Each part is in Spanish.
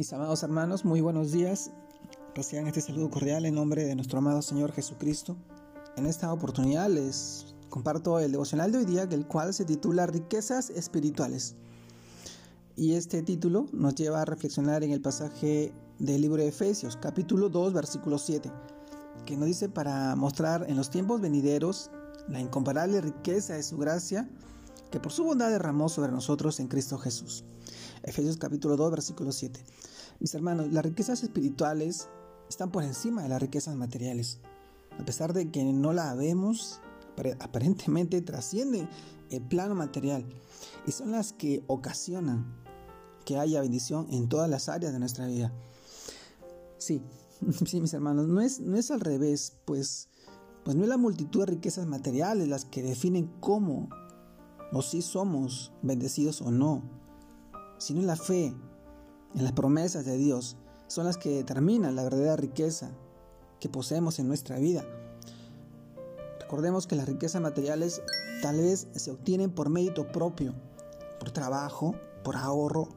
Mis amados hermanos, muy buenos días. Reciban este saludo cordial en nombre de nuestro amado Señor Jesucristo. En esta oportunidad les comparto el devocional de hoy día, el cual se titula Riquezas Espirituales. Y este título nos lleva a reflexionar en el pasaje del libro de Efesios, capítulo 2, versículo 7, que nos dice para mostrar en los tiempos venideros la incomparable riqueza de su gracia que por su bondad derramó sobre nosotros en Cristo Jesús. Efesios capítulo 2, versículo 7. Mis hermanos, las riquezas espirituales están por encima de las riquezas materiales. A pesar de que no la vemos, aparentemente trascienden el plano material y son las que ocasionan que haya bendición en todas las áreas de nuestra vida. Sí, sí, mis hermanos, no es, no es al revés, pues, pues no es la multitud de riquezas materiales las que definen cómo o si somos bendecidos o no, sino la fe en las promesas de Dios son las que determinan la verdadera riqueza que poseemos en nuestra vida. Recordemos que las riquezas materiales tal vez se obtienen por mérito propio, por trabajo, por ahorro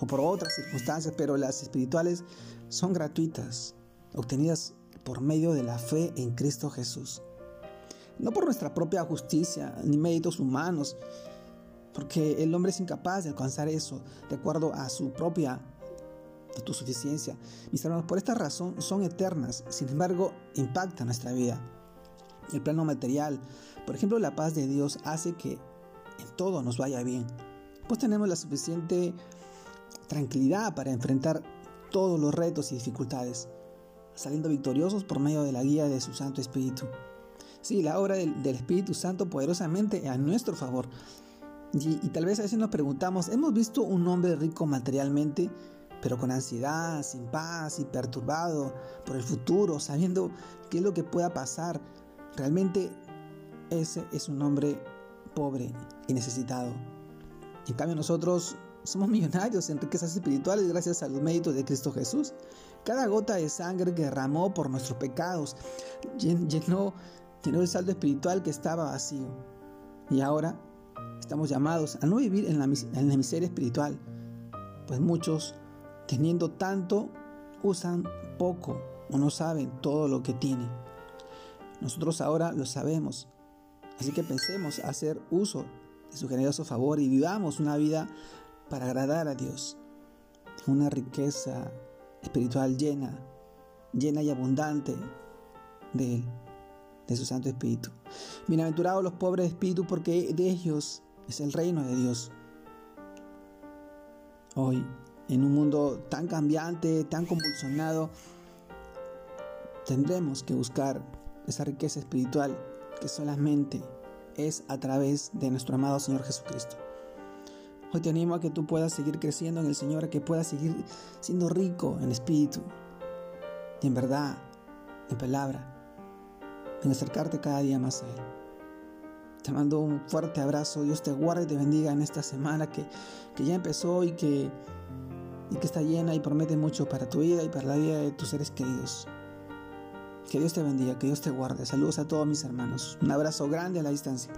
o por otras circunstancias, pero las espirituales son gratuitas, obtenidas por medio de la fe en Cristo Jesús. No por nuestra propia justicia ni méritos humanos, porque el hombre es incapaz de alcanzar eso de acuerdo a su propia autosuficiencia. Mis hermanos, por esta razón son eternas, sin embargo, impactan nuestra vida. El plano material, por ejemplo, la paz de Dios hace que en todo nos vaya bien. Pues tenemos la suficiente tranquilidad para enfrentar todos los retos y dificultades, saliendo victoriosos por medio de la guía de su Santo Espíritu. Sí, la obra del, Espíritu Santo poderosamente a nuestro favor y, tal vez a veces nos preguntamos, ¿hemos visto un hombre rico materialmente, pero con ansiedad, sin paz y perturbado por el futuro, sabiendo qué es lo que pueda pasar? Realmente ese es un hombre pobre y necesitado. En cambio nosotros somos millonarios en riquezas espirituales gracias a los méritos de Cristo Jesús. Cada gota de sangre que derramó por nuestros pecados llenó, llenó el saldo espiritual que estaba vacío. Y ahora Estamos llamados a no vivir en la, miseria espiritual, pues muchos, teniendo tanto, usan poco o no saben todo lo que tienen. Nosotros ahora lo sabemos, así que pensemos hacer uso de su generoso favor y vivamos una vida para agradar a Dios, una riqueza espiritual llena, llena y abundante de Él, de su Santo Espíritu. Bienaventurados los pobres de espíritu, porque de ellos es el reino de Dios. Hoy, en un mundo tan cambiante, tan convulsionado, tendremos que buscar esa riqueza espiritual que solamente es a través de nuestro amado Señor Jesucristo. Hoy te animo a que tú puedas seguir creciendo en el Señor, a que puedas seguir siendo rico en espíritu, y en verdad, en palabra, en acercarte cada día más a Él. Te mando un fuerte abrazo. Dios te guarde y te bendiga en esta semana que, ya empezó y que, y que está llena y promete mucho para tu vida y para la vida de tus seres queridos. Que Dios te bendiga, que Dios te guarde. Saludos a todos mis hermanos. Un abrazo grande a la distancia.